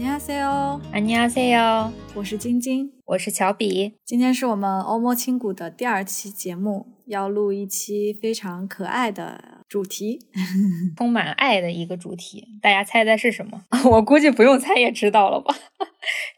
尼亚塞哟，安妮阿塞哟，我是晶晶，我是乔比。今天是我们欧摸轻谷的第二期节目，要录一期非常可爱的主题，充满爱的一个主题。大家猜猜是什么？我估计不用猜也知道了吧。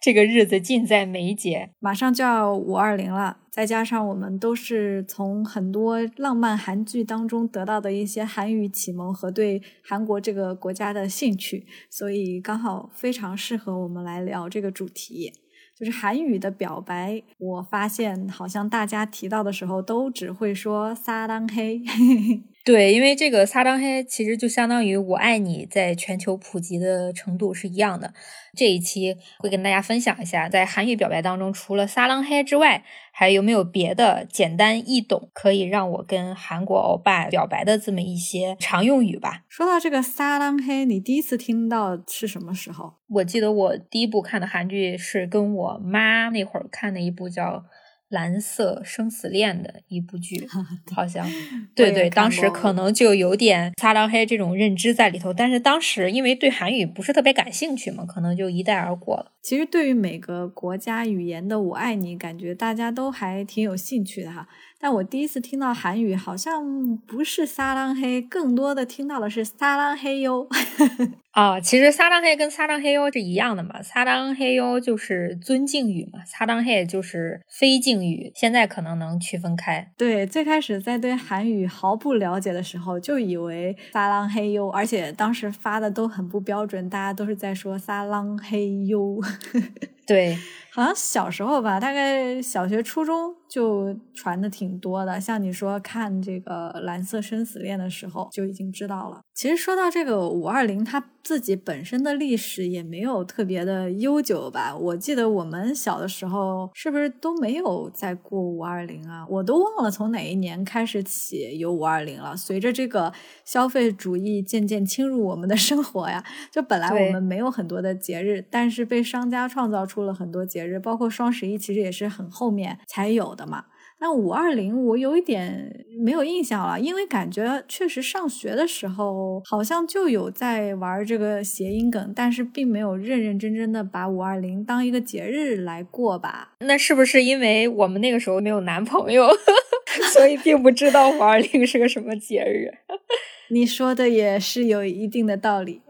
这个日子近在眉睫，马上就要五二零了。再加上我们都是从很多浪漫韩剧当中得到的一些韩语启蒙和对韩国这个国家的兴趣，所以刚好非常适合我们来聊这个主题，就是韩语的表白。我发现好像大家提到的时候都只会说撒浪嘿。对，因为这个撒浪嘿其实就相当于我爱你，在全球普及的程度是一样的。这一期会跟大家分享一下，在韩语表白当中，除了撒浪嘿之外，还有没有别的简单易懂，可以让我跟韩国欧巴表白的这么一些常用语吧？说到这个撒浪嘿，你第一次听到是什么时候？我记得我第一部看的韩剧是跟我妈那会儿看的一部叫。蓝色生死恋的一部剧，好像对对，当时可能就有点撒浪黑这种认知在里头，但是当时因为对韩语不是特别感兴趣嘛，可能就一带而过了。其实对于每个国家语言的“我爱你”，感觉大家都还挺有兴趣的哈。但我第一次听到韩语，好像不是撒浪嘿，更多的听到的是撒浪嘿哟。啊，其实撒浪嘿跟撒浪嘿哟是一样的嘛，撒浪嘿哟就是尊敬语嘛，撒浪嘿就是非敬语。现在可能能区分开。对，最开始在对韩语毫不了解的时候，就以为撒浪嘿哟，而且当时发的都很不标准，大家都是在说撒浪嘿哟。对。好像小时候吧，大概小学、初中就传的挺多的。像你说看这个《蓝色生死恋》的时候，就已经知道了。其实说到这个五二零，它自己本身的历史也没有特别的悠久吧？我记得我们小的时候是不是都没有在过五二零啊？我都忘了从哪一年开始起有五二零了。随着这个消费主义渐渐侵入我们的生活呀，就本来我们没有很多的节日，但是被商家创造出了很多节。节日包括双十一，其实也是很后面才有的嘛。那五二零我有一点没有印象了，因为感觉确实上学的时候好像就有在玩这个谐音梗，但是并没有认认真真的把五二零当一个节日来过吧。那是不是因为我们那个时候没有男朋友，所以并不知道五二零是个什么节日？你说的也是有一定的道理。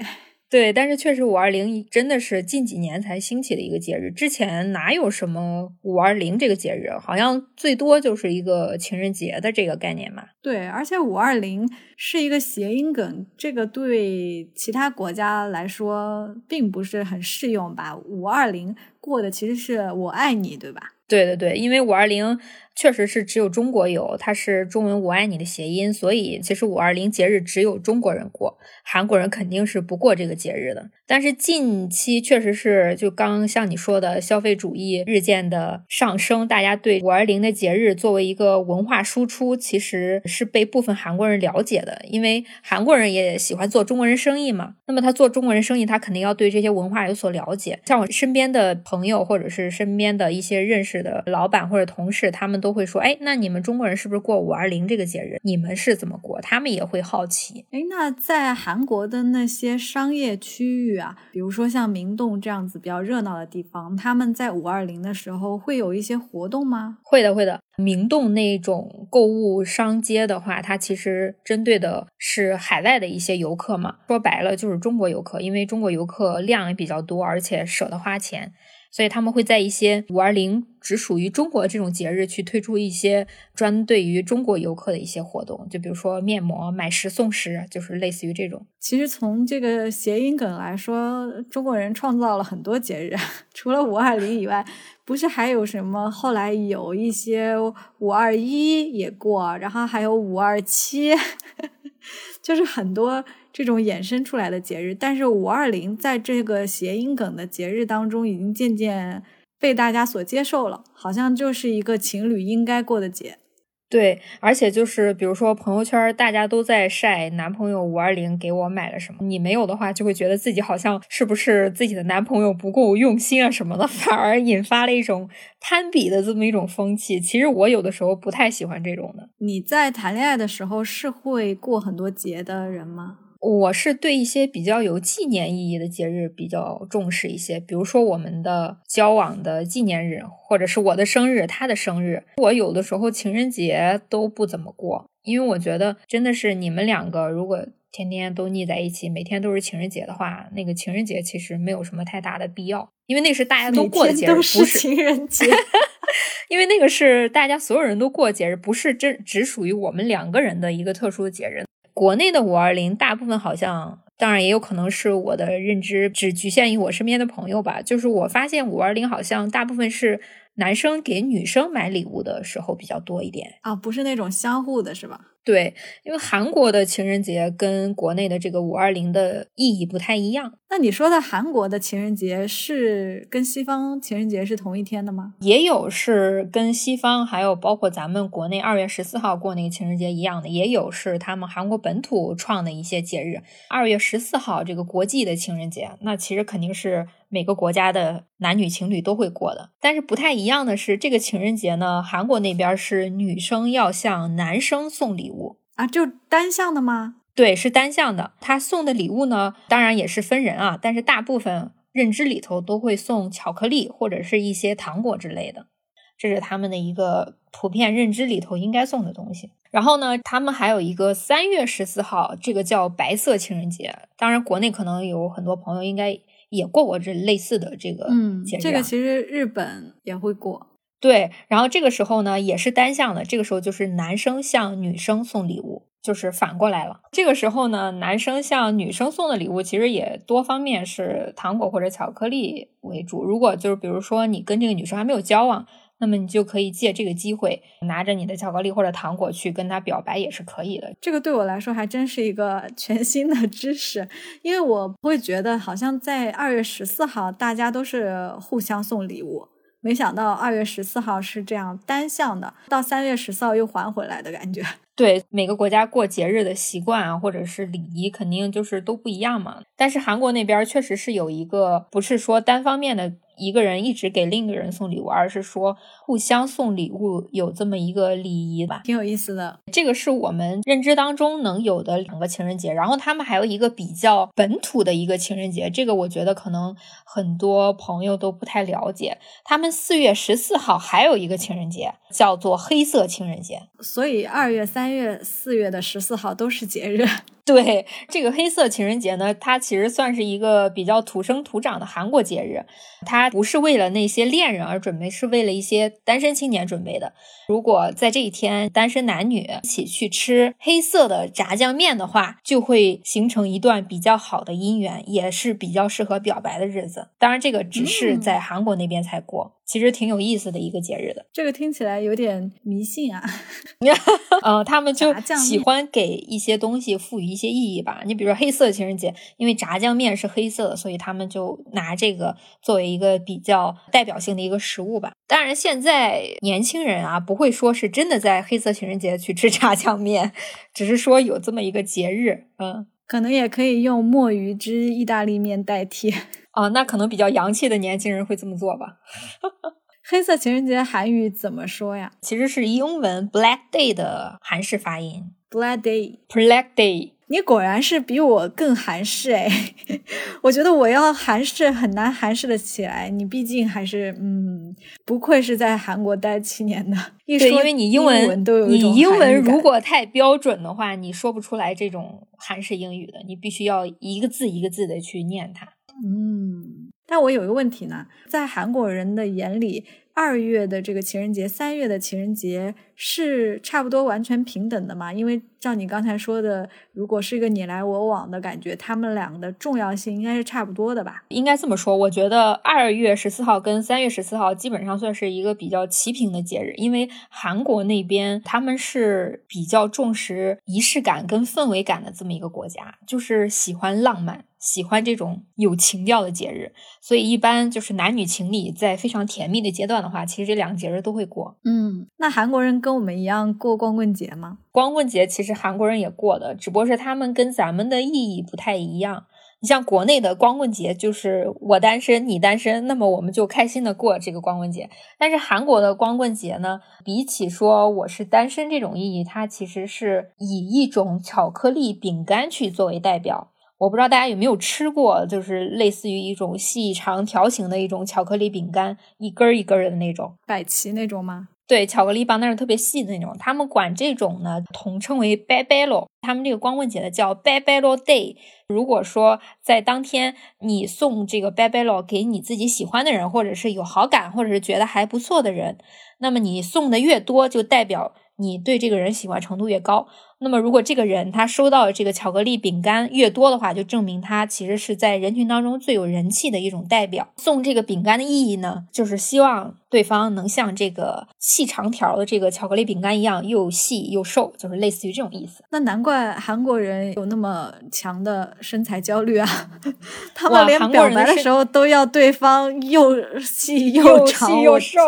对，但是确实五二零真的是近几年才兴起的一个节日，之前哪有什么五二零这个节日？好像最多就是一个情人节的这个概念嘛。对，而且五二零是一个谐音梗，这个对其他国家来说并不是很适用吧？五二零过的其实是我爱你，对吧？对对对，因为五二零。确实是只有中国有，它是中文“我爱你”的谐音，所以其实五二零节日只有中国人过，韩国人肯定是不过这个节日的。但是近期确实是，就刚像你说的，消费主义日渐的上升，大家对五二零的节日作为一个文化输出，其实是被部分韩国人了解的，因为韩国人也喜欢做中国人生意嘛。那么他做中国人生意，他肯定要对这些文化有所了解。像我身边的朋友，或者是身边的一些认识的老板或者同事，他们。都会说，哎，那你们中国人是不是过五二零这个节日？你们是怎么过？他们也会好奇。哎，那在韩国的那些商业区域啊，比如说像明洞这样子比较热闹的地方，他们在五二零的时候会有一些活动吗？会的，会的。明洞那种购物商街的话，它其实针对的是海外的一些游客嘛。说白了就是中国游客，因为中国游客量也比较多，而且舍得花钱。所以他们会在一些五二零只属于中国这种节日去推出一些专对于中国游客的一些活动，就比如说面膜买十送十，就是类似于这种。其实从这个谐音梗来说，中国人创造了很多节日，除了五二零以外，不是还有什么？后来有一些五二一也过，然后还有五二七，就是很多。这种衍生出来的节日，但是五二零在这个谐音梗的节日当中，已经渐渐被大家所接受了，好像就是一个情侣应该过的节。对，而且就是比如说朋友圈，大家都在晒男朋友五二零给我买了什么，你没有的话，就会觉得自己好像是不是自己的男朋友不够用心啊什么的，反而引发了一种攀比的这么一种风气。其实我有的时候不太喜欢这种的。你在谈恋爱的时候是会过很多节的人吗？我是对一些比较有纪念意义的节日比较重视一些，比如说我们的交往的纪念日，或者是我的生日、他的生日。我有的时候情人节都不怎么过，因为我觉得真的是你们两个如果天天都腻在一起，每天都是情人节的话，那个情人节其实没有什么太大的必要，因为那是大家都过的节日，不是情人节。因为那个是大家所有人都过节日，不是这只属于我们两个人的一个特殊的节日。国内的五二零，大部分好像，当然也有可能是我的认知只局限于我身边的朋友吧。就是我发现五二零好像大部分是男生给女生买礼物的时候比较多一点啊，不是那种相互的，是吧？对，因为韩国的情人节跟国内的这个五二零的意义不太一样。那你说的韩国的情人节是跟西方情人节是同一天的吗？也有是跟西方，还有包括咱们国内二月十四号过那个情人节一样的，也有是他们韩国本土创的一些节日。二月十四号这个国际的情人节，那其实肯定是每个国家的男女情侣都会过的。但是不太一样的是，这个情人节呢，韩国那边是女生要向男生送礼物。啊，就单向的吗？对，是单向的。他送的礼物呢，当然也是分人啊，但是大部分认知里头都会送巧克力或者是一些糖果之类的，这是他们的一个普遍认知里头应该送的东西。然后呢，他们还有一个三月十四号，这个叫白色情人节。当然，国内可能有很多朋友应该也过过这类似的这个节日。这个其实日本也会过。对，然后这个时候呢，也是单向的。这个时候就是男生向女生送礼物，就是反过来了。这个时候呢，男生向女生送的礼物其实也多方面是糖果或者巧克力为主。如果就是比如说你跟这个女生还没有交往，那么你就可以借这个机会，拿着你的巧克力或者糖果去跟他表白也是可以的。这个对我来说还真是一个 全新的知识，因为我会觉得好像在二月十四号大家都是互相送礼物。没想到二月十四号是这样单向的，到三月十四号又还回来的感觉。对每个国家过节日的习惯啊，或者是礼仪，肯定就是都不一样嘛。但是韩国那边确实是有一个，不是说单方面的。一个人一直给另一个人送礼物，而是说互相送礼物有这么一个礼仪吧，挺有意思的。这个是我们认知当中能有的两个情人节，然后他们还有一个比较本土的一个情人节，这个我觉得可能很多朋友都不太了解。他们四月十四号还有一个情人节，叫做黑色情人节。所以二月、三月、四月的十四号都是节日。对这个黑色情人节呢，它其实算是一个比较土生土长的韩国节日，它不是为了那些恋人而准备，是为了一些单身青年准备的。如果在这一天单身男女一起去吃黑色的炸酱面的话，就会形成一段比较好的姻缘，也是比较适合表白的日子。当然，这个只是在韩国那边才过。其实挺有意思的一个节日的，这个听起来有点迷信啊。呃，他们就喜欢给一些东西赋予一些意义吧。你比如说黑色情人节，因为炸酱面是黑色的，所以他们就拿这个作为一个比较代表性的一个食物吧。当然，现在年轻人啊不会说是真的在黑色情人节去吃炸酱面，只是说有这么一个节日。嗯，可能也可以用墨鱼汁意大利面代替。啊，那可能比较洋气的年轻人会这么做吧。黑色情人节韩语怎么说呀？其实是英文 Black Day 的韩式发音。Black Day，Black Day。你果然是比我更韩式哎！我觉得我要韩式很难韩式的起来。你毕竟还是嗯，不愧是在韩国待七年的。对，因为你英文都有一种你英文如果太标准的话，你说不出来这种韩式英语的。你必须要一个字一个字的去念它。嗯，但我有一个问题呢，在韩国人的眼里，二月的这个情人节，三月的情人节。是差不多完全平等的嘛？因为照你刚才说的，如果是一个你来我往的感觉，他们俩的重要性应该是差不多的吧？应该这么说，我觉得二月十四号跟三月十四号基本上算是一个比较齐平的节日，因为韩国那边他们是比较重视仪式感跟氛围感的这么一个国家，就是喜欢浪漫，喜欢这种有情调的节日，所以一般就是男女情侣在非常甜蜜的阶段的话，其实这两个节日都会过。嗯，那韩国人跟跟我们一样过光棍节吗？光棍节其实韩国人也过的，只不过是他们跟咱们的意义不太一样。你像国内的光棍节，就是我单身你单身，那么我们就开心的过这个光棍节。但是韩国的光棍节呢，比起说我是单身这种意义，它其实是以一种巧克力饼干去作为代表。我不知道大家有没有吃过，就是类似于一种细长条形的一种巧克力饼干，一根儿一根儿的那种，百奇那种吗？对，巧克力棒，但是特别细的那种。他们管这种呢统称为 “bye bye lo”。他们这个光棍节的叫 “bye bye lo day”。如果说在当天你送这个 “bye bye lo” 给你自己喜欢的人，或者是有好感，或者是觉得还不错的人，那么你送的越多，就代表你对这个人喜欢程度越高。那么，如果这个人他收到这个巧克力饼干越多的话，就证明他其实是在人群当中最有人气的一种代表。送这个饼干的意义呢，就是希望对方能像这个细长条的这个巧克力饼干一样，又细又瘦，就是类似于这种意思。那难怪韩国人有那么强的身材焦虑啊！他们连表白的时候都要对方又细 又长又瘦。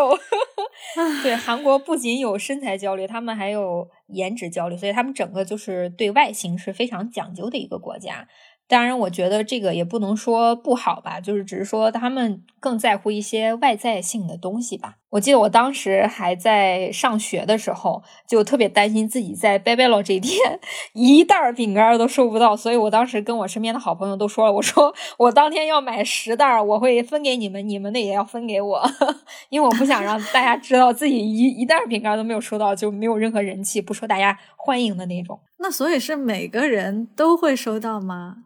对，韩国不仅有身材焦虑，他们还有。颜值焦虑，所以他们整个就是对外形是非常讲究的一个国家。当然，我觉得这个也不能说不好吧，就是只是说他们更在乎一些外在性的东西吧。我记得我当时还在上学的时候，就特别担心自己在拜拜了这一天 一袋饼干都收不到，所以我当时跟我身边的好朋友都说了，我说我当天要买十袋，我会分给你们，你们的也要分给我，因为我不想让大家知道自己一一袋饼干都没有收到，就没有任何人气，不受大家欢迎的那种。那所以是每个人都会收到吗？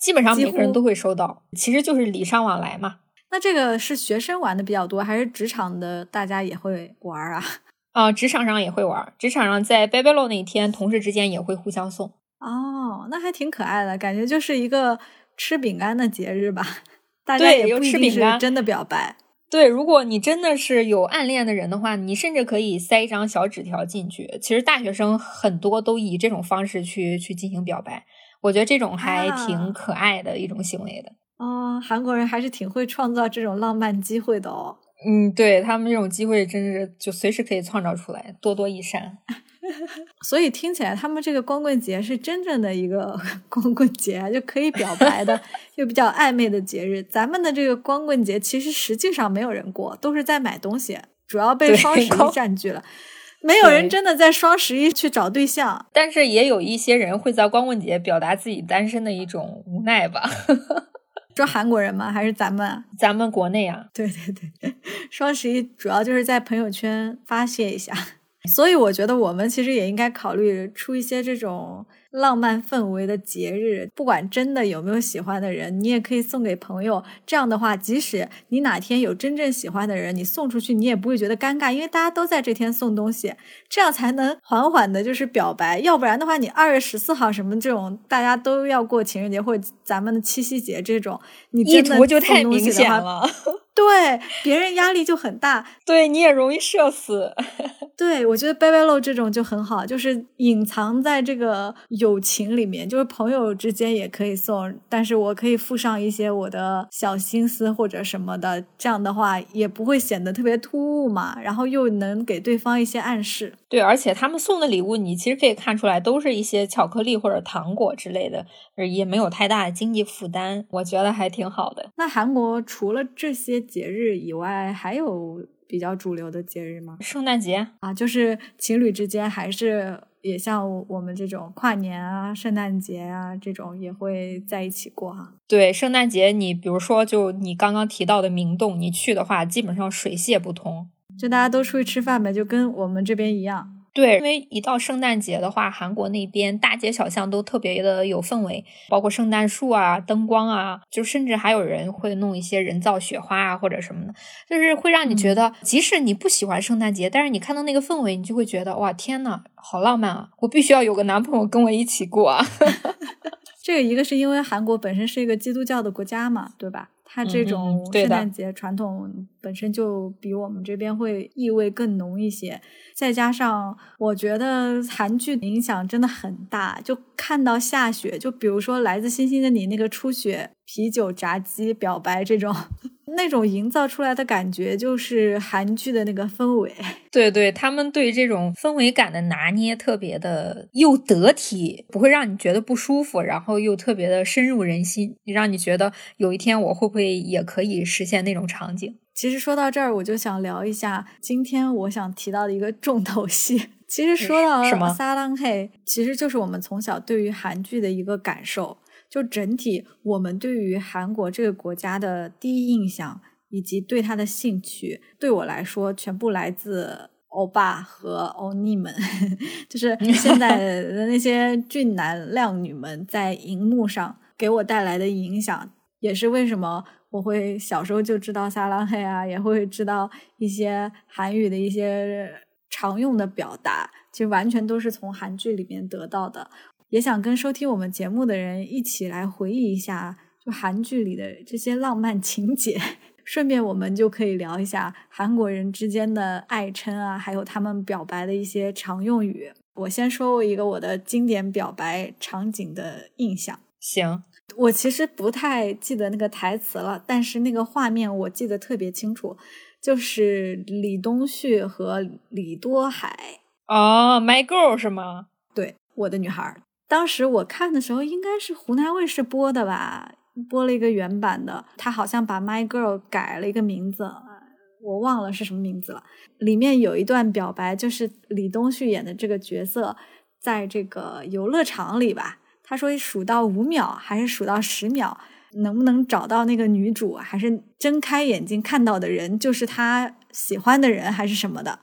基本上每个人都会收到，其实就是礼尚往来嘛。那这个是学生玩的比较多，还是职场的大家也会玩啊？啊，职场上也会玩，职场上在 Baby Lo 那一天，同事之间也会互相送。哦，那还挺可爱的，感觉就是一个吃饼干的节日吧。大家也不一定是真的表白。对，如果你真的是有暗恋的人的话，你甚至可以塞一张小纸条进去。其实大学生很多都以这种方式去去进行表白。我觉得这种还挺可爱的一种行为的哦，韩国人还是挺会创造这种浪漫机会的哦。嗯，对他们这种机会真是就随时可以创造出来，多多益善。所以听起来他们这个光棍节是真正的一个 光棍节，就可以表白的，又比较暧昧的节日。咱们的这个光棍节其实实际上没有人过，都是在买东西，主要被双十一占据了。没有人真的在双十一去找对象，但是也有一些人会在光棍节表达自己单身的一种无奈吧。说韩国人吗？还是咱们？咱们国内啊？对对对，双十一主要就是在朋友圈发泄一下，所以我觉得我们其实也应该考虑出一些这种。浪漫氛围的节日，不管真的有没有喜欢的人，你也可以送给朋友。这样的话，即使你哪天有真正喜欢的人，你送出去，你也不会觉得尴尬，因为大家都在这天送东西，这样才能缓缓的，就是表白。要不然的话，你二月十四号什么这种，大家都要过情人节或者咱们的七夕节这种，你意图就太明显了。对，别人压力就很大，对你也容易社死。对，我觉得 baby low 这种就很好，就是隐藏在这个友情里面，就是朋友之间也可以送，但是我可以附上一些我的小心思或者什么的，这样的话也不会显得特别突兀嘛，然后又能给对方一些暗示。对，而且他们送的礼物，你其实可以看出来，都是一些巧克力或者糖果之类的，也没有太大的经济负担，我觉得还挺好的。那韩国除了这些节日以外，还有？比较主流的节日吗？圣诞节啊，就是情侣之间还是也像我们这种跨年啊、圣诞节啊这种也会在一起过哈。对，圣诞节你比如说就你刚刚提到的明洞，你去的话基本上水泄不通，就大家都出去吃饭呗，就跟我们这边一样。对，因为一到圣诞节的话，韩国那边大街小巷都特别的有氛围，包括圣诞树啊、灯光啊，就甚至还有人会弄一些人造雪花啊或者什么的，就是会让你觉得，即使你不喜欢圣诞节，但是你看到那个氛围，你就会觉得哇，天呐，好浪漫啊！我必须要有个男朋友跟我一起过啊。这个一个是因为韩国本身是一个基督教的国家嘛，对吧？它这种圣诞节传统本身就比我们这边会意味更浓一些，再加上我觉得韩剧影响真的很大，就看到下雪，就比如说《来自星星的你》那个初雪啤酒炸鸡表白这种，那种营造出来的感觉就是韩剧的那个氛围。对对，他们对这种氛围感的拿捏特别的又得体，不会让你觉得不舒服，然后又特别的深入人心，让你觉得有一天我会不会也可以实现那种场景。其实说到这儿，我就想聊一下今天我想提到的一个重头戏。其实说到撒浪嘿，其实就是我们从小对于韩剧的一个感受。就整体，我们对于韩国这个国家的第一印象，以及对它的兴趣，对我来说，全部来自欧巴和欧尼们，就是现在的那些俊男靓女们在荧幕上给我带来的影响，也是为什么我会小时候就知道撒浪嘿啊，也会知道一些韩语的一些常用的表达，其实完全都是从韩剧里面得到的。也想跟收听我们节目的人一起来回忆一下，就韩剧里的这些浪漫情节。顺便我们就可以聊一下韩国人之间的爱称啊，还有他们表白的一些常用语。我先说一个我的经典表白场景的印象。行，我其实不太记得那个台词了，但是那个画面我记得特别清楚，就是李东旭和李多海。哦，My Girl 是吗？对，我的女孩。当时我看的时候，应该是湖南卫视播的吧，播了一个原版的。他好像把《My Girl》改了一个名字，我忘了是什么名字了。里面有一段表白，就是李东旭演的这个角色，在这个游乐场里吧，他说数到五秒还是数到十秒，能不能找到那个女主，还是睁开眼睛看到的人就是他喜欢的人，还是什么的。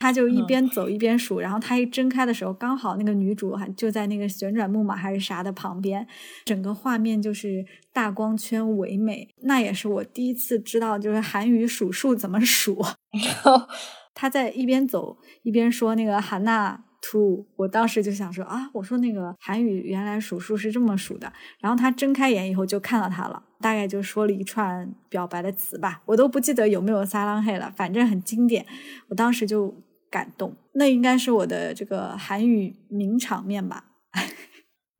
他就一边走一边数，然后他一睁开的时候，刚好那个女主还就在那个旋转木马还是啥的旁边，整个画面就是大光圈唯美。那也是我第一次知道，就是韩语数数怎么数。然后 他在一边走一边说那个韩娜 two，我当时就想说啊，我说那个韩语原来数数是这么数的。然后他睁开眼以后就看到他了，大概就说了一串表白的词吧，我都不记得有没有撒浪嘿了，反正很经典。我当时就。感动，那应该是我的这个韩语名场面吧。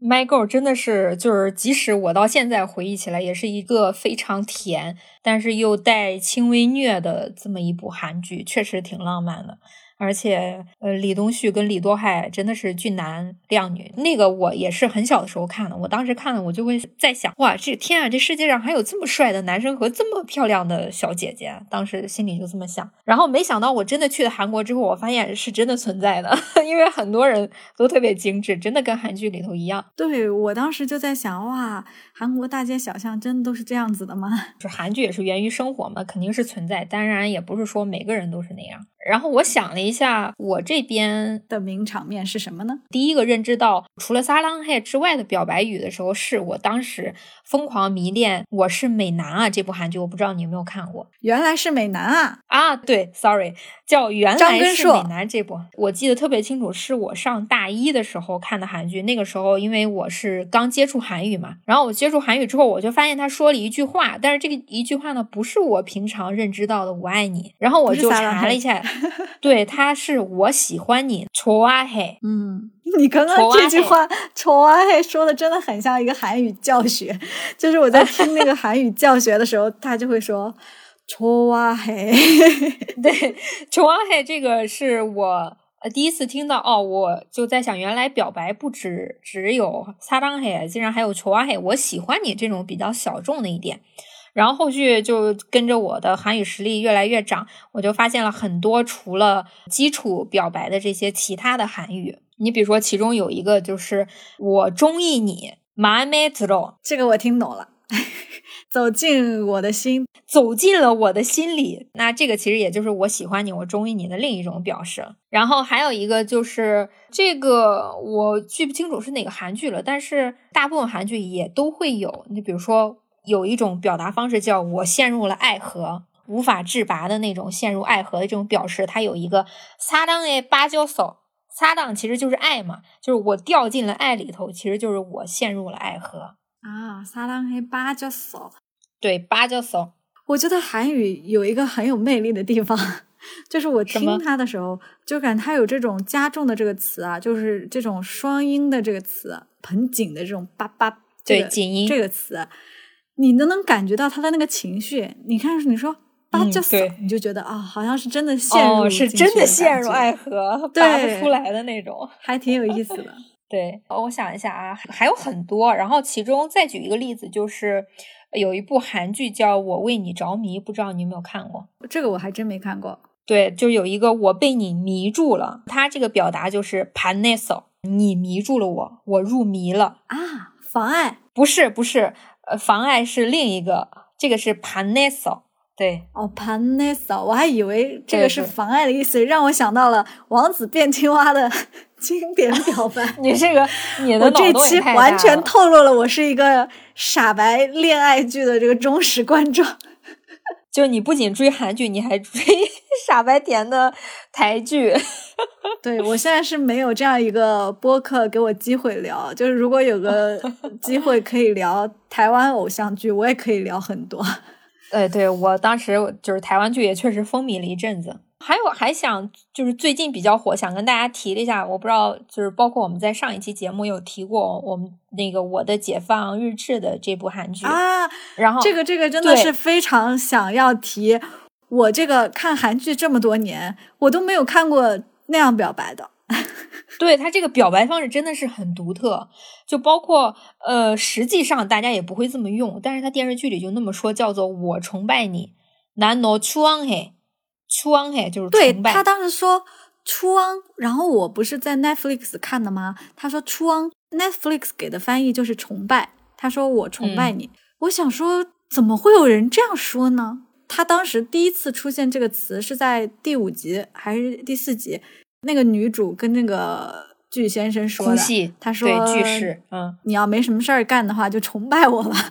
My Girl 真的是，就是即使我到现在回忆起来，也是一个非常甜，但是又带轻微虐的这么一部韩剧，确实挺浪漫的。而且，呃，李东旭跟李多海真的是俊男靓女。那个我也是很小的时候看的，我当时看了，我就会在想，哇，这天啊，这世界上还有这么帅的男生和这么漂亮的小姐姐，当时心里就这么想。然后没想到，我真的去了韩国之后，我发现是真的存在的，因为很多人都特别精致，真的跟韩剧里头一样。对我当时就在想，哇，韩国大街小巷真的都是这样子的吗？就韩剧也是源于生活嘛，肯定是存在，当然也不是说每个人都是那样。然后我想了一下，我这边的名场面是什么呢？第一个认知到除了撒浪嘿之外的表白语的时候，是我当时疯狂迷恋《我是美男啊》这部韩剧，我不知道你有没有看过。原来是美男啊！啊，对，sorry，叫原来是美男这部，我记得特别清楚，是我上大一的时候看的韩剧。那个时候因为我是刚接触韩语嘛，然后我接触韩语之后，我就发现他说了一句话，但是这个一句话呢，不是我平常认知到的“我爱你”，然后我就查了一下。对，他是我喜欢你，초아 해。 嗯，你刚刚这句话초아 해说的真的很像一个韩语教学，就是我在听那个韩语教学的时候，他就会说초아 해。 对，초아 해， 这个是我 呃第一次听到哦，我就在想，原来表白不止只有사랑 해， 竟然还有초아 해， 我喜欢你这种比较小众的一点。然后后续就跟着我的韩语实力越来越涨，我就发现了很多除了基础表白的这些其他的韩语。你比如说，其中有一个就是“我中意你”，마음에 로， 这个我听懂了，走进我的心，走进了我的心里。那这个其实也就是我喜欢你，我中意你的另一种表示。 然后还有一个就是这个我记不清楚是哪个韩剧了，但是大部分韩剧也都会有。你比如说。有一种表达方式叫我陷入了爱河，无法自拔的那种陷入爱河的这种表示，它有一个撒当诶芭蕉手，撒当其实就是爱嘛，就是我掉进了爱里头，其实就是我陷入了爱河啊。撒当诶芭蕉手，对芭蕉手。我觉得韩语有一个很有魅力的地方，就是我听他的时候，就感觉他有这种加重的这个词啊，就是这种双音的这个词，很紧的这种叭叭，对紧音这个词。你都能感觉到他的那个情绪。你看，你说八九嫂，对你就觉得啊，好像是真的陷入、哦，是真的陷入爱，河，对拔不出来的那种。还挺有意思的。对，我想一下啊，还有很多。然后其中再举一个例子，就是有一部韩剧叫《我为你着迷》，不知道你有没有看过？这个我还真没看过。对，就有一个我被你迷住了，他这个表达就是 paneso 你迷住了我，我入迷了啊，妨碍，不是不是，呃妨碍是另一个，这个是 paneso 对，哦，paneso 我还以为这个是妨碍的意思，让我想到了王子变青蛙的 经典表白，你这个，你这期完全透露了我是一个傻白恋爱剧的这个忠实观众。就你不仅追韩剧，你还追。傻白甜的台剧。对我现在是没有这样一个播客给我机会聊，就是如果有个机会可以聊台湾偶像剧，我也可以聊很多。对，对我当时就是台湾剧也确实风靡了一阵子。还有还想就是最近比较火，想跟大家提了一下，我不知道就是包括我们在上一期节目有提过我们那个《我的解放日志》的这部韩剧啊，然后这个这个真的是非常想要提。我这个看韩剧这么多年，我都没有看过那样表白的。对他这个表白方式真的是很独特，就包括呃，实际上大家也不会这么用，但是他电视剧里就那么说，叫做“我崇拜你”，难노추앙해。추앙해就是对他当时说추앙，然后我不是在 Netflix 看的吗？他说추앙，Netflix 给的翻译就是崇拜。他说我崇拜你，嗯、我想说怎么会有人这样说呢？ 他当时第一次出现这个词是在第五集还是第四集？那个女主跟那个巨先生说的，他说对巨士，嗯，你要没什么事儿干的话，就崇拜我吧。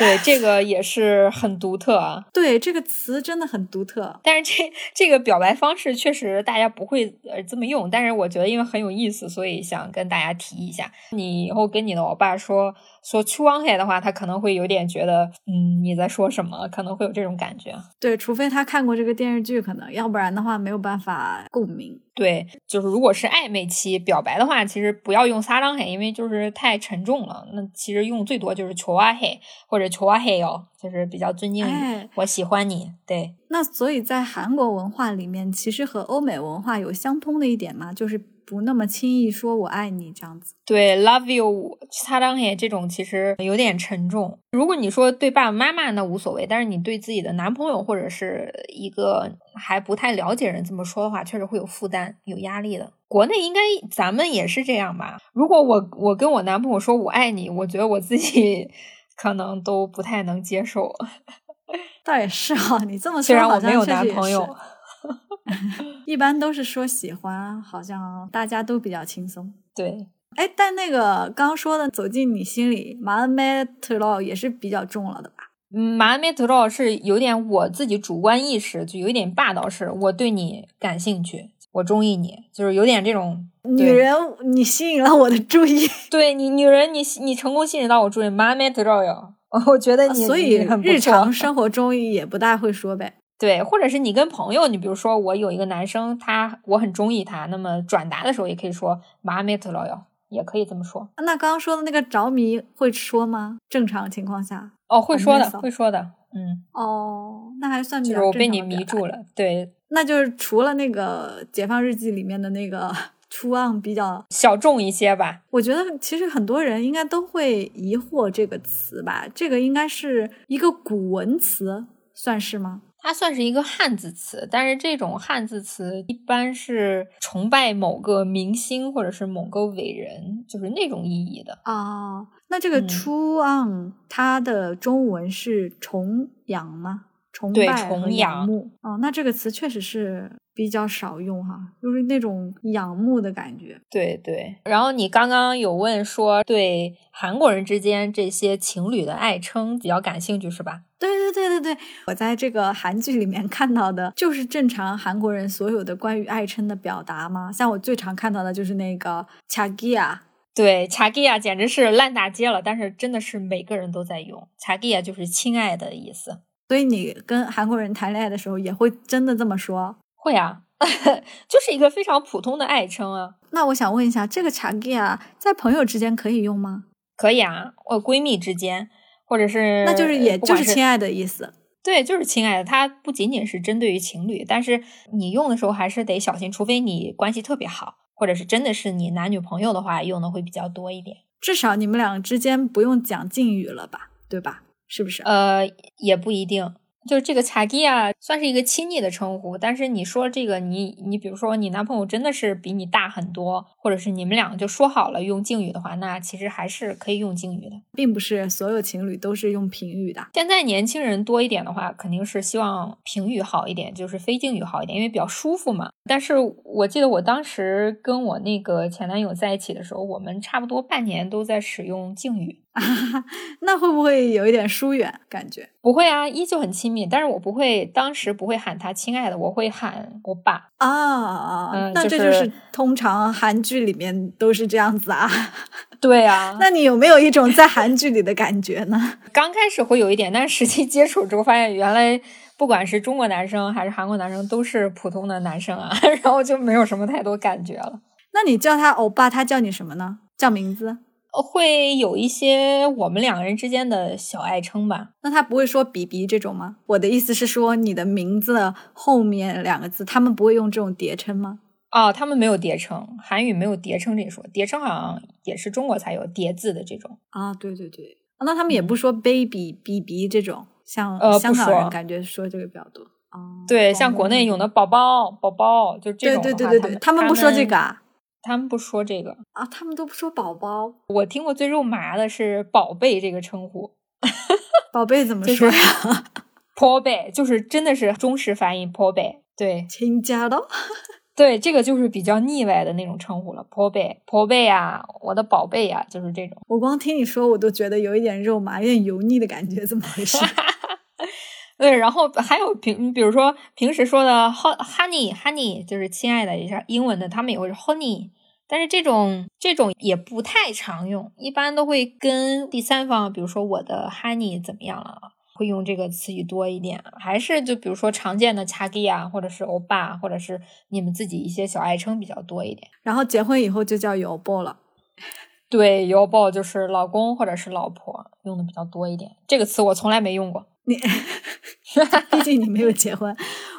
对，这个也是很独特啊。对，这个词真的很独特。但是这这个表白方式确实大家不会呃这么用，但是我觉得因为很有意思，所以想跟大家提一下。你以后跟你的老爸说说 “too long” 的话，他可能会有点觉得嗯你在说什么，可能会有这种感觉。对，除非他看过这个电视剧，可能要不然的话没有办法共鸣。对，就是如果是暧昧期表白的话，其实不要用撒浪嘿，因为就是太沉重了。那其实用最多就是求啊嘿或者求啊嘿哟，就是比较尊敬你。哎、我喜欢你。对，那所以在韩国文化里面，其实和欧美文化有相通的一点嘛，就是不那么轻易说我爱你这样子。对，love you，擦当也这种其实有点沉重。如果你说对爸爸妈妈那无所谓，但是你对自己的男朋友或者是一个还不太了解人这么说的话，确实会有负担、有压力的。国内应该咱们也是这样吧？如果我我跟我男朋友说我爱你，我觉得我自己 可能都不太能接受。倒也是哈、哦，你这么说，虽然我没有男朋友，一般都是说喜欢，好像大家都比较轻松。对。哎，但那个刚说的走进你心里，马恩梅特洛也是比较重了的吧？嗯，马恩梅特洛是有点我自己主观意识，就有一点霸道式。我对你感兴趣，我中意你，就是有点这种女人，你吸引了我的注意。对你，女人，你你成功吸引到我注意，马恩梅特洛哟，我觉得你所以日常生活中也不大会说呗。对，或者是你跟朋友，你比如说我有一个男生，他我很中意他，那么转达的时候也可以说马恩梅特洛哟。也可以这么说。那刚刚说的那个着迷会说吗？正常情况下，哦，会说的，会说的，嗯。哦，那还算比较。就是我被你迷住了，对。那就是除了那个《解放日记》里面的那个 出岸比较小众一些吧。我觉得其实很多人应该都会疑惑这个词吧，这个应该是一个古文词，算是吗？它算是一个汉字词，但是这种汉字词一般是崇拜某个明星或者是某个伟人，就是那种意义的啊。那这个 “true on”、它的中文是崇仰吗？崇拜崇仰慕哦，那这个词确实是比较少用哈，就是那种仰慕的感觉。对对，然后你刚刚有问说对韩国人之间这些情侣的爱称比较感兴趣是吧？对对对对对，我在这个韩剧里面看到的就是正常韩国人所有的关于爱称的表达嘛，像我最常看到的就是那个차기 야。 对，차기야简直是烂大街了，但是真的是每个人都在用。차기야就是亲爱的意思。所以你跟韩国人谈恋爱的时候，也会真的这么说？会啊，就是一个非常普通的爱称啊。那我想问一下，这个产品啊，在朋友之间可以用吗？可以啊，我闺蜜之间，或者是，那就是，也就是亲爱的意思。对，就是亲爱的，它不仅仅是针对于情侣，但是你用的时候还是得小心，除非你关系特别好，或者是真的是你男女朋友的话，用的会比较多一点。至少你们俩之间不用讲敬语了吧？对吧？是不是？呃，也不一定。就是这个卡基啊，算是一个亲昵的称呼，但是你说这个你你比如说你男朋友真的是比你大很多，或者是你们两个就说好了用敬语的话，那其实还是可以用敬语的。并不是所有情侣都是用平语的。现在年轻人多一点的话，肯定是希望平语好一点，就是非敬语好一点，因为比较舒服嘛。但是我记得我当时跟我那个前男友在一起的时候，我们差不多半年都在使用敬语。啊，那会不会有一点疏远感觉？不会啊，依旧很亲密，但是我不会，当时不会喊他亲爱的，我会喊我爸。啊，那嗯就这就是是通常韩剧里面都是这样子啊。对啊，那你有没有一种在韩剧里的感觉呢？刚开始会有一点，但是实际接触之后发现，原来不管是中国男生还是韩国男生，都是普通的男生啊，然后就没有什么太多感觉了。那你叫他欧巴，他叫你什么呢？叫名字？会有一些我们两个人之间的小爱称吧。那他不会说比比这种吗？我的意思是说，你的名字后面两个字，他们不会用这种叠称吗？哦，他们没有叠称，韩语没有叠称这一说，叠称好像也是中国才有叠字的这种。啊，对对对，啊那他们也不说 baby、BB 这种，像呃香港人感觉说这个比较多。哦，对，像国内有的宝宝、宝宝，就这对种的话。对对对对，他们不说这个啊，他们不说这个。啊，他们都不说宝宝，我听过最肉麻的是“宝贝”这个称呼，宝贝怎么说呀？婆贝，就是真的是中式发音婆贝。对亲家的，对，这个就是比较腻歪的那种称呼了，婆贝、婆贝呀，我的宝贝呀，就是这种。我光听你说，我都觉得有一点肉麻，有点油腻的感觉，怎么回事？对，然后还有平，你比如说平时说的 ho- honey honey，就是亲爱的，一下英文的他们也会是 honey，但是这种这种也不太常用，一般都会跟第三方，比如说我的 honey 怎么样了，会用这个词语多一点，还是就比如说常见的 chagi 啊，或者是欧巴，或者是你们自己一些小爱称比较多一点。然后结婚以后就叫油波了。对，邮报就是老公或者是老婆用的比较多一点，这个词我从来没用过。你，毕竟你没有结婚。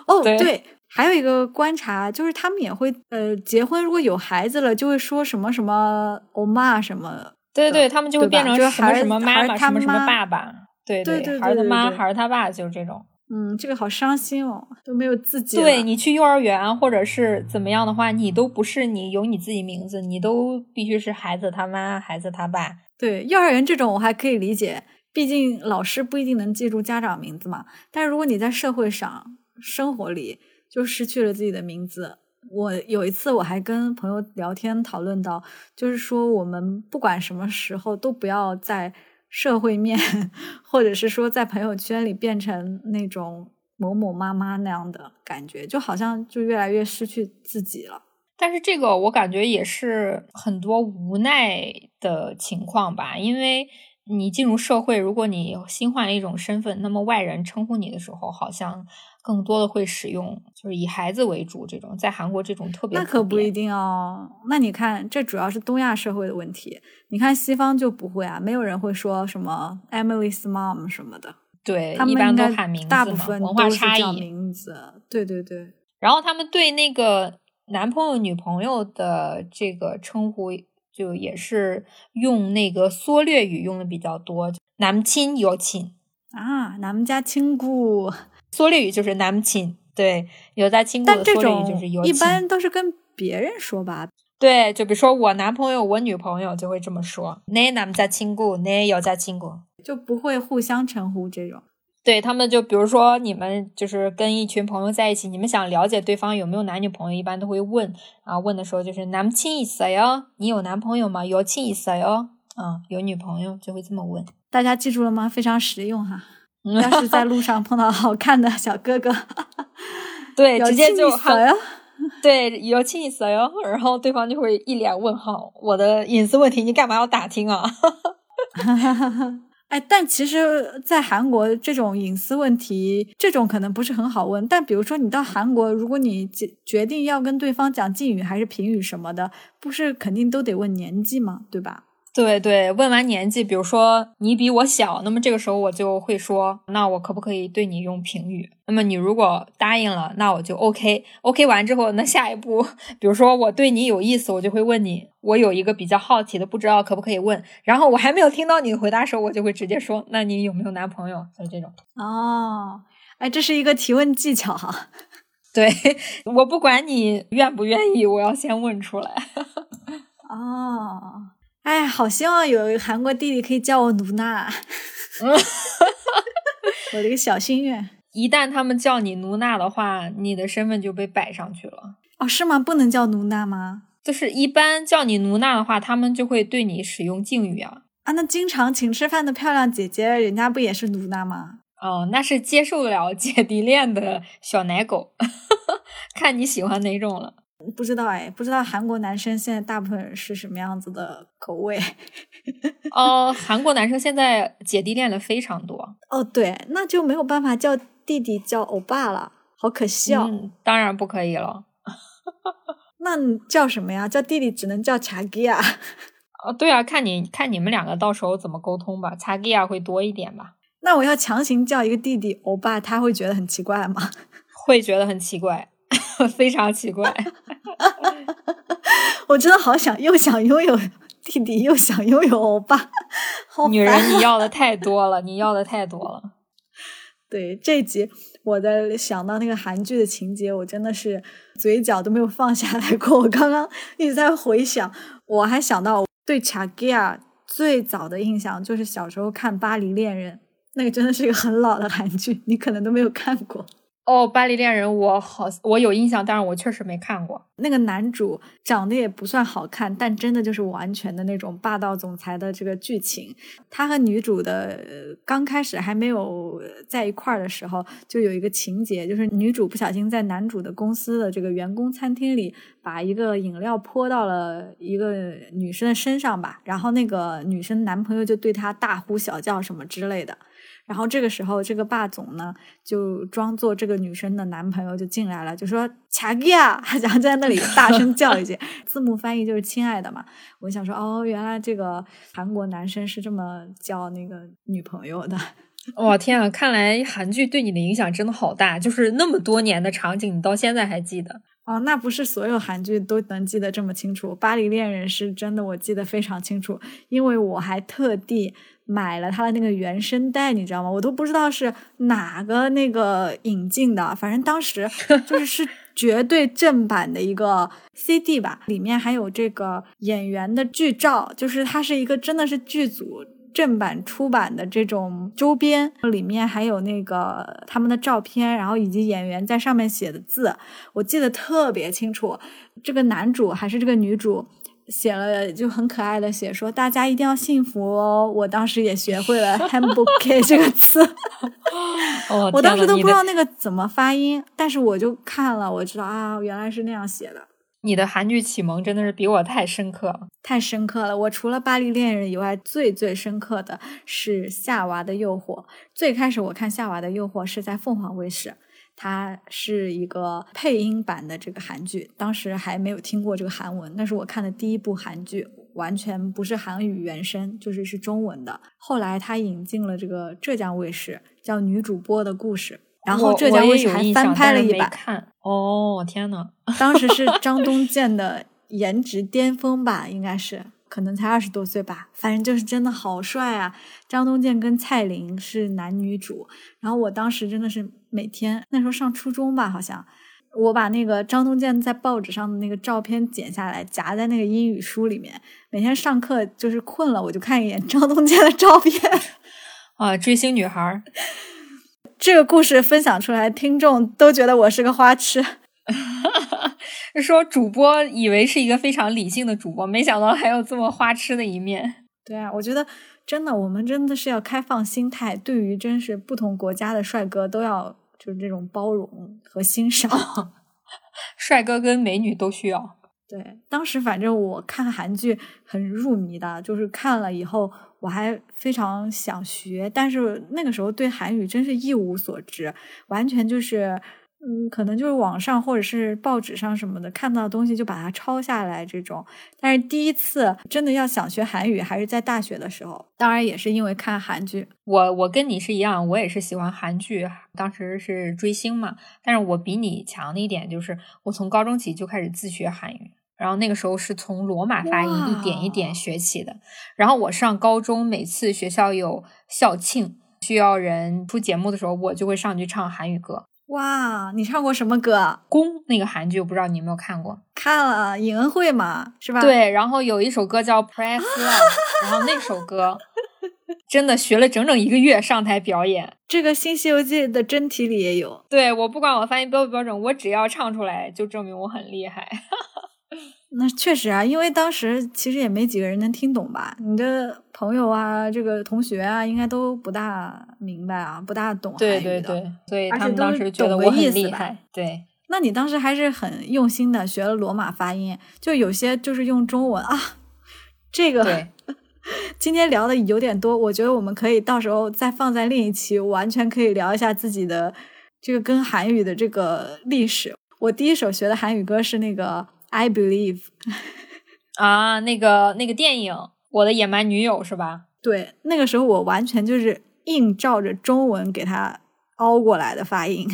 哦，对对，还有一个观察就是他们也会呃，结婚如果有孩子了，就会说什么什么欧妈什么。对对，他们就会变成什么孩什么妈妈，什么什么爸爸。对对对孩子的妈，对对对孩子他爸，就是这种。嗯，这个好伤心哦，都没有自己。对你去幼儿园或者是怎么样的话，你都不是你有你自己名字，你都必须是孩子他妈、孩子他爸。对幼儿园这种我还可以理解，毕竟老师不一定能记住家长名字嘛。但是如果你在社会上、生活里就失去了自己的名字，我有一次我还跟朋友聊天讨论到，就是说我们不管什么时候都不要在社会面，或者是说在朋友圈里变成那种某某妈妈那样的感觉，就好像就越来越失去自己了。但是这个我感觉也是很多无奈的情况吧，因为你进入社会，如果你新换了一种身份，那么外人称呼你的时候，好像更多的会使用就是以孩子为主这种，在韩国这种特别那可不一定哦。那你看，这主要是东亚社会的问题。你看西方就不会啊，没有人会说什么 Emily's mom 什么的，对，他们一般应该都喊名字大部，分文化差异。名字。对对对，然后他们对那个男朋友、女朋友的这个称呼，就也是用那个缩略语用的比较多，南亲有亲啊，南家亲故，缩略语就是南亲，对，有家亲故的缩略语就是有亲，一般都是跟别人说吧，对，就比如说我男朋友、我女朋友就会这么说，那南们家亲姑，那有在亲姑，就不会互相称呼这种。对他们就比如说你们就是跟一群朋友在一起，你们想了解对方有没有男女朋友，一般都会问啊，问的时候就是男亲一色哟，你有男朋友吗？有亲一色哟，啊，有女朋友就会这么问。大家记住了吗？非常实用哈。要是在路上碰到好看的小哥哥，对，直接就好呀。对，有亲一色哟，然后对方就会一脸问号，我的隐私问题你干嘛要打听啊？哈哈哈哈哈。哎，但其实，在韩国这种隐私问题，这种可能不是很好问。但比如说，你到韩国，如果你决决定要跟对方讲敬语还是评语什么的，不是肯定都得问年纪吗？对吧？对对，问完年纪，比如说你比我小，那么这个时候我就会说，那我可不可以对你用评语？那么你如果答应了，那我就 OK。OK 完之后，那下一步，比如说我对你有意思，我就会问你，我有一个比较好奇的，不知道可不可以问。然后我还没有听到你的回答时候，我就会直接说，那你有没有男朋友？就这种。哦，哎，这是一个提问技巧哈。对我不管你愿不愿意，我要先问出来。哦。哎，好希望有韩国弟弟可以叫我卢娜，我的一个小心愿。一旦他们叫你卢娜的话，你的身份就被摆上去了。哦，是吗？不能叫卢娜吗？就是一般叫你卢娜的话，他们就会对你使用敬语啊。啊，那经常请吃饭的漂亮姐姐，人家不也是卢娜吗？哦，那是接受了姐弟恋的小奶狗，看你喜欢哪种了。不知道哎，不知道韩国男生现在大部分是什么样子的口味。哦，韩国男生现在姐弟恋的非常多。哦，对，那就没有办法叫弟弟叫欧巴了，好可惜哦。当然不可以了。那叫什么呀？叫弟弟只能叫查吉啊。哦，对啊，看你看你们两个到时候怎么沟通吧。查吉亚会多一点吧？那我要强行叫一个弟弟欧巴，他会觉得很奇怪吗？会觉得很奇怪。非常奇怪，我真的好想又想拥有弟弟，又想拥有欧巴。女人，你要的太多了，你要的太多了。对这集，我在想到那个韩剧的情节，我真的是嘴角都没有放下来过。我刚刚一直在回想，我还想到对查吉亚最早的印象就是小时候看《巴黎恋人》，那个真的是一个很老的韩剧，你可能都没有看过。哦，巴黎恋人，我好，我有印象，但是我确实没看过。那个男主长得也不算好看，但真的就是完全的那种霸道总裁的这个剧情。他和女主的刚开始还没有在一块儿的时候，就有一个情节，就是女主不小心在男主的公司的这个员工餐厅里，把一个饮料泼到了一个女生的身上吧，然后那个女生男朋友就对她大呼小叫什么之类的。然后这个时候，这个霸总呢就装作这个女生的男朋友就进来了，就说“卡吉亚”，然后在那里大声叫一句，字幕翻译就是“亲爱的”嘛。我想说，哦，原来这个韩国男生是这么叫那个女朋友的。哇天啊，看来韩剧对你的影响真的好大，就是那么多年的场景，你到现在还记得。哦，那不是所有韩剧都能记得这么清楚，《巴黎恋人》是真的，我记得非常清楚，因为我还特地。买了他的那个原声带，你知道吗？我都不知道是哪个那个引进的，反正当时 就是是绝对正版的一个 CD 吧，里面还有这个演员的剧照，就是它是一个真的是剧组正版出版的这种周边，里面还有那个他们的照片，然后以及演员在上面写的字，我记得特别清楚。这个男主还是这个女主。写了就很可爱的写说大家一定要幸福哦！我当时也学会了 “hamburger” 这个词，我当时都不知道那个怎么发音，但是我就看了，我知道啊，原来是那样写的。你的韩剧启蒙真的是比我太深刻了，太深刻了！我除了《巴黎恋人》以外，最最深刻的是《夏娃的诱惑》。最开始我看《夏娃的诱惑》是在凤凰卫视。它是一个配音版的这个韩剧，当时还没有听过这个韩文，那是我看的第一部韩剧，完全不是韩语原声，就是是中文的。后来他引进了这个浙江卫视，叫《女主播的故事》，然后浙江卫视还翻拍了一版。看哦，天呐，当时是张 东健的颜值巅峰吧，应该是。可能才二十多岁吧，反正就是真的好帅啊！张东健跟蔡琳是男女主，然后我当时真的是每天那时候上初中吧，好像我把那个张东健在报纸上的那个照片剪下来夹在那个英语书里面，每天上课就是困了我就看一眼张东健的照片 啊，追星女孩。这个故事分享出来，听众都觉得我是个花痴。说主播以为是一个非常理性的主播，没想到还有这么花痴的一面。对啊，我觉得真的，我们真的是要开放心态，对于真是不同国家的帅哥都要就是这种包容和欣赏。帅哥跟美女都需要。对，当时反正我看韩剧很入迷的，就是看了以后我还非常想学，但是那个时候对韩语真是一无所知，完全就是。嗯，可能就是网上或者是报纸上什么的看到的东西就把它抄下来这种。但是第一次真的要想学韩语，还是在大学的时候，当然也是因为看韩剧。我我跟你是一样，我也是喜欢韩剧，当时是追星嘛。但是我比你强的一点就是，我从高中起就开始自学韩语，然后那个时候是从罗马发音一点一点学起的。然后我上高中，每次学校有校庆需要人出节目的时候，我就会上去唱韩语歌。哇，你唱过什么歌？宫那个韩剧，我不知道你有没有看过？看了，尹恩惠嘛，是吧？对，然后有一首歌叫《Press Love 》，然后那首歌真的学了整整一个月上台表演。这个《新西游记》的真题里也有。对我不管我发音标不标准，我只要唱出来，就证明我很厉害。那确实啊，因为当时其实也没几个人能听懂吧？你的朋友啊，这个同学啊，应该都不大明白啊，不大懂对对对，所以他们当时觉得我很厉害。对，那你当时还是很用心的学了罗马发音，就有些就是用中文啊。这个 今天聊的有点多，我觉得我们可以到时候再放在另一期，完全可以聊一下自己的这个跟韩语的这个历史。我第一首学的韩语歌是那个。I believe，啊，那个那个电影《我的野蛮女友》是吧？对，那个时候我完全就是硬照着中文给他凹过来的发音。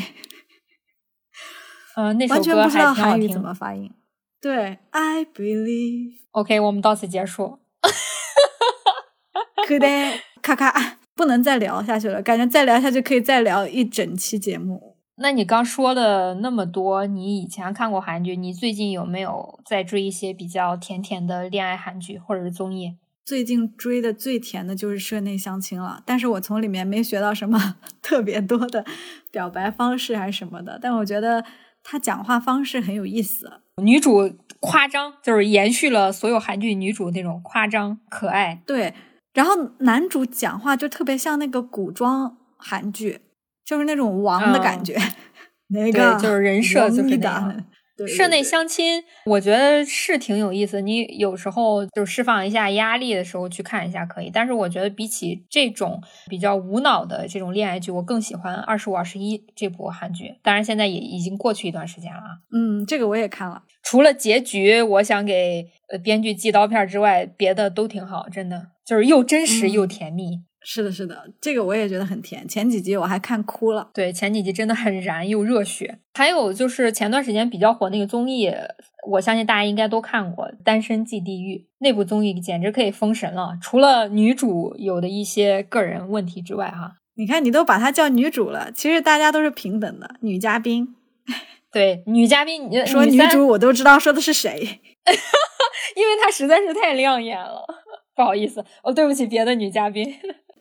嗯，那 首歌还挺好听。怎么发音？对，I believe。OK，我们到此结束。可得，咔咔，不能再聊下去了，感觉再聊下去可以再聊一整期节目。那你刚说了那么多，你以前看过韩剧，你最近有没有在追一些比较甜甜的恋爱韩剧或者是综艺？最近追的最甜的就是《社内相亲》了，但是我从里面没学到什么 特别多的表白方式还是什么的，但我觉得他讲话方式很有意思。女主夸张，就是延续了所有韩剧女主那种夸张可爱。对，然后男主讲话就特别像那个古装韩剧。就是那种王的感觉，那个就是人设就是那样。室内相亲，我觉得是挺有意思。你有时候就释放一下压力的时候去看一下可以。但是我觉得比起这种比较无脑的这种恋爱剧，我更喜欢《二十五二十一》这部韩剧。当然现在也已经过去一段时间了啊。嗯，这个我也看了。除了结局，我想给呃编剧寄刀片之外，别的都挺好，真的就是又真实又甜蜜。是的，是的，这个我也觉得很甜。前几集我还看哭了。对，前几集真的很燃又热血。还有就是前段时间比较火那个综艺，我相信大家应该都看过《单身即地狱》那部综艺，简直可以封神了。除了女主有的一些个人问题之外，哈，你看你都把她叫女主了，其实大家都是平等的女嘉宾。对，女嘉宾，你 说女主我都知道说的是谁，因为她实在是太亮眼了。不好意思，哦，对不起，别的女嘉宾。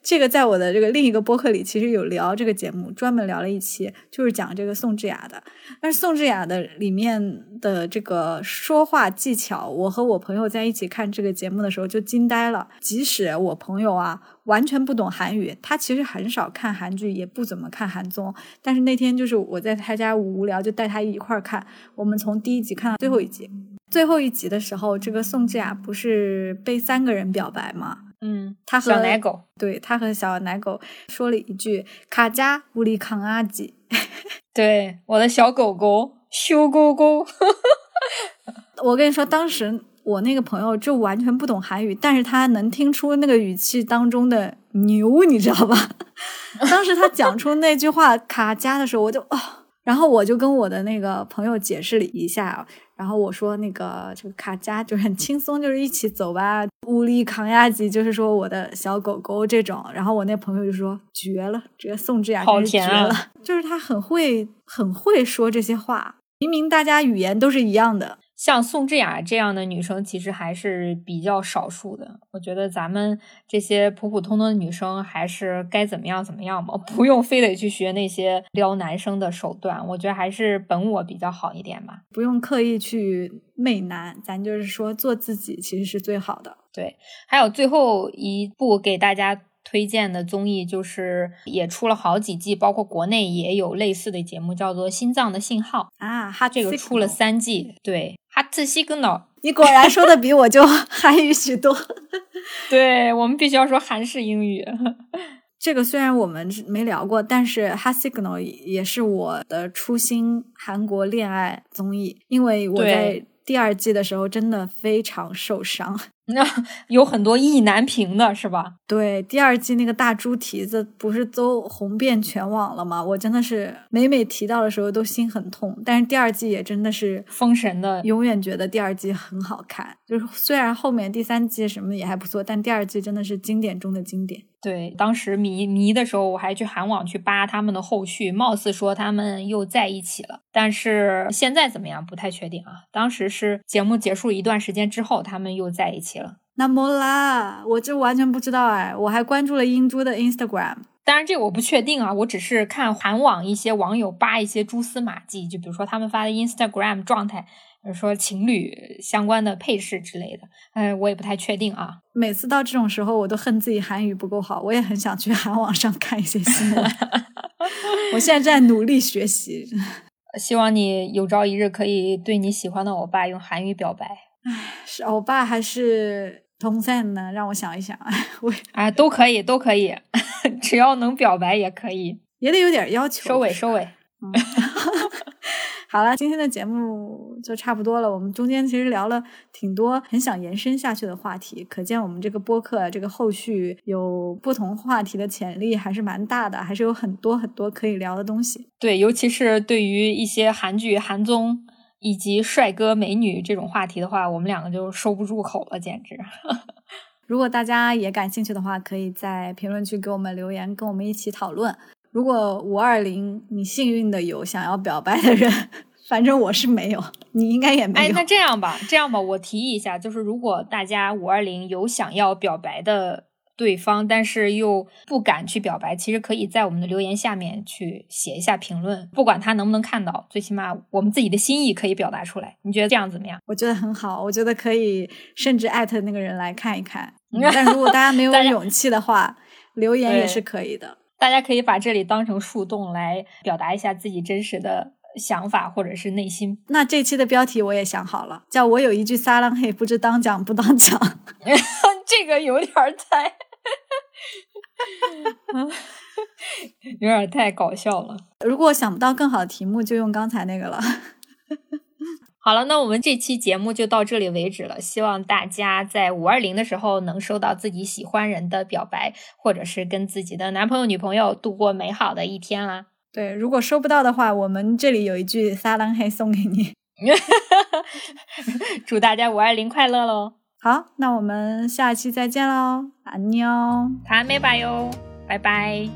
这个在我的这个另一个播客里，其实有聊这个节目，专门聊了一期，就是讲这个宋智雅的。但是宋智雅的里面的这个说话技巧，我和我朋友在一起看这个节目的时候就惊呆了。即使我朋友啊完全不懂韩语，他其实很少看韩剧，也不怎么看韩综。但是那天就是我在他家无聊，就带他一块儿看。我们从第一集看到最后一集，最后一集的时候，这个宋智雅不是被三个人表白吗？嗯，他和小奶狗，对他和小奶狗说了一句“卡加乌里康阿吉 ”，对我的小狗狗修狗狗。我跟你说，当时我那个朋友就完全不懂韩语，但是他能听出那个语气当中的牛，你知道吧？当时他讲出那句话“卡加”的时候，我就哦。然后我就跟我的那个朋友解释了一下，然后我说那个这个卡加就很轻松，就是一起走吧。乌力扛压级就是说我的小狗狗这种，然后我那朋友就说绝了，这个宋智雅真是绝了，就是他很会很会说这些话，明明大家语言都是一样的。像宋智雅这样的女生，其实还是比较少数的。我觉得咱们这些普普通通的女生，还是该怎么样怎么样吧，不用非得去学那些撩男生的手段。我觉得还是本我比较好一点吧，不用刻意去媚男，咱就是说做自己，其实是最好的。对，还有最后一部给大家。推荐的综艺就是也出了好几季，包括国内也有类似的节目，叫做《心脏的信号》啊，哈，这个出了三季。对，哈次西格脑，你果然说的比我就 韩语许多。对我们必须要说韩式英语。这个虽然我们没聊过，但是《哈 Signal》也是我的初心韩国恋爱综艺，因为我在第二季的时候真的非常受伤。那有很多意难平的是吧？对，第二季那个大猪蹄子不是都红遍全网了吗？我真的是每每提到的时候都心很痛。但是第二季也真的是封神的，永远觉得第二季很好看。就是虽然后面第三季什么也还不错，但第二季真的是经典中的经典。对，当时迷迷的时候，我还去韩网去扒他们的后续，貌似说他们又在一起了。但是现在怎么样，不太确定啊。当时是节目结束一段时间之后，他们又在一起了。那么啦，我这完全不知道哎，我还关注了英珠的 Instagram。当然这个我不确定啊，我只是看韩网一些网友扒一些蛛丝马迹，就比如说他们发的 Instagram 状态。比如说情侣相关的配饰之类的，哎，我也不太确定啊。每次到这种时候，我都恨自己韩语不够好。我也很想去韩网上看一些新闻。我现在在努力学习，希望你有朝一日可以对你喜欢的欧巴用韩语表白。哎，是欧巴还是同赞呢？让我想一想。我哎，都可以，都可以，只要能表白也可以，也得有点要求。收尾，收尾。好了，今天的节目就差不多了。我们中间其实聊了挺多很想延伸下去的话题，可见我们这个播客这个后续有不同话题的潜力还是蛮大的，还是有很多很多可以聊的东西。对，尤其是对于一些韩剧、韩综以及帅哥美女这种话题的话，我们两个就收不住口了，简直。如果大家也感兴趣的话，可以在评论区给我们留言，跟我们一起讨论。如果五二零你幸运的有想要表白的人。反正我是没有，你应该也没有。哎，那这样吧，这样吧，我提议一下，就是如果大家五二零有想要表白的对方，但是又不敢去表白，其实可以在我们的留言下面去写一下评论，不管他能不能看到，最起码我们自己的心意可以表达出来。你觉得这样怎么样？我觉得很好，我觉得可以，甚至艾特那个人来看一看。但如果大家没有 勇气的话，留言也是可以的。大家可以把这里当成树洞来表达一下自己真实的。想法或者是内心，那这期的标题我也想好了，叫我有一句撒浪嘿，不知当讲不当讲。这个有点太，有点太搞笑了。如果想不到更好的题目，就用刚才那个了。好了，那我们这期节目就到这里为止了。希望大家在五二零的时候能收到自己喜欢人的表白，或者是跟自己的男朋友、女朋友度过美好的一天啦。对，如果收不到的话，我们这里有一句撒浪嘿送给你，祝大家五二零快乐喽！好，那我们下期再见喽，安妞，谈美吧哟，拜拜！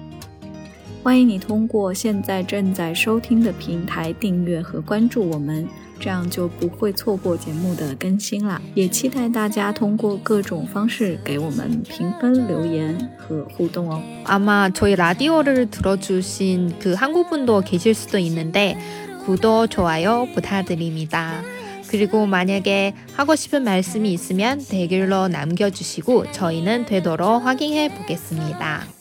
欢迎你通过现在正在收听的平台订阅和关注我们。这样就不会错过节目的更新啦，也期待大家通过各种方式给我们评分、留言和互动哦。아마저희라디오를들어주신그한국분도계실수도있는데구독좋아요부탁드립니다 그리고 만약에 하고 싶은 말씀이 있으면 댓글로 남겨주시고 저희는 되도록 확인해 보겠습니다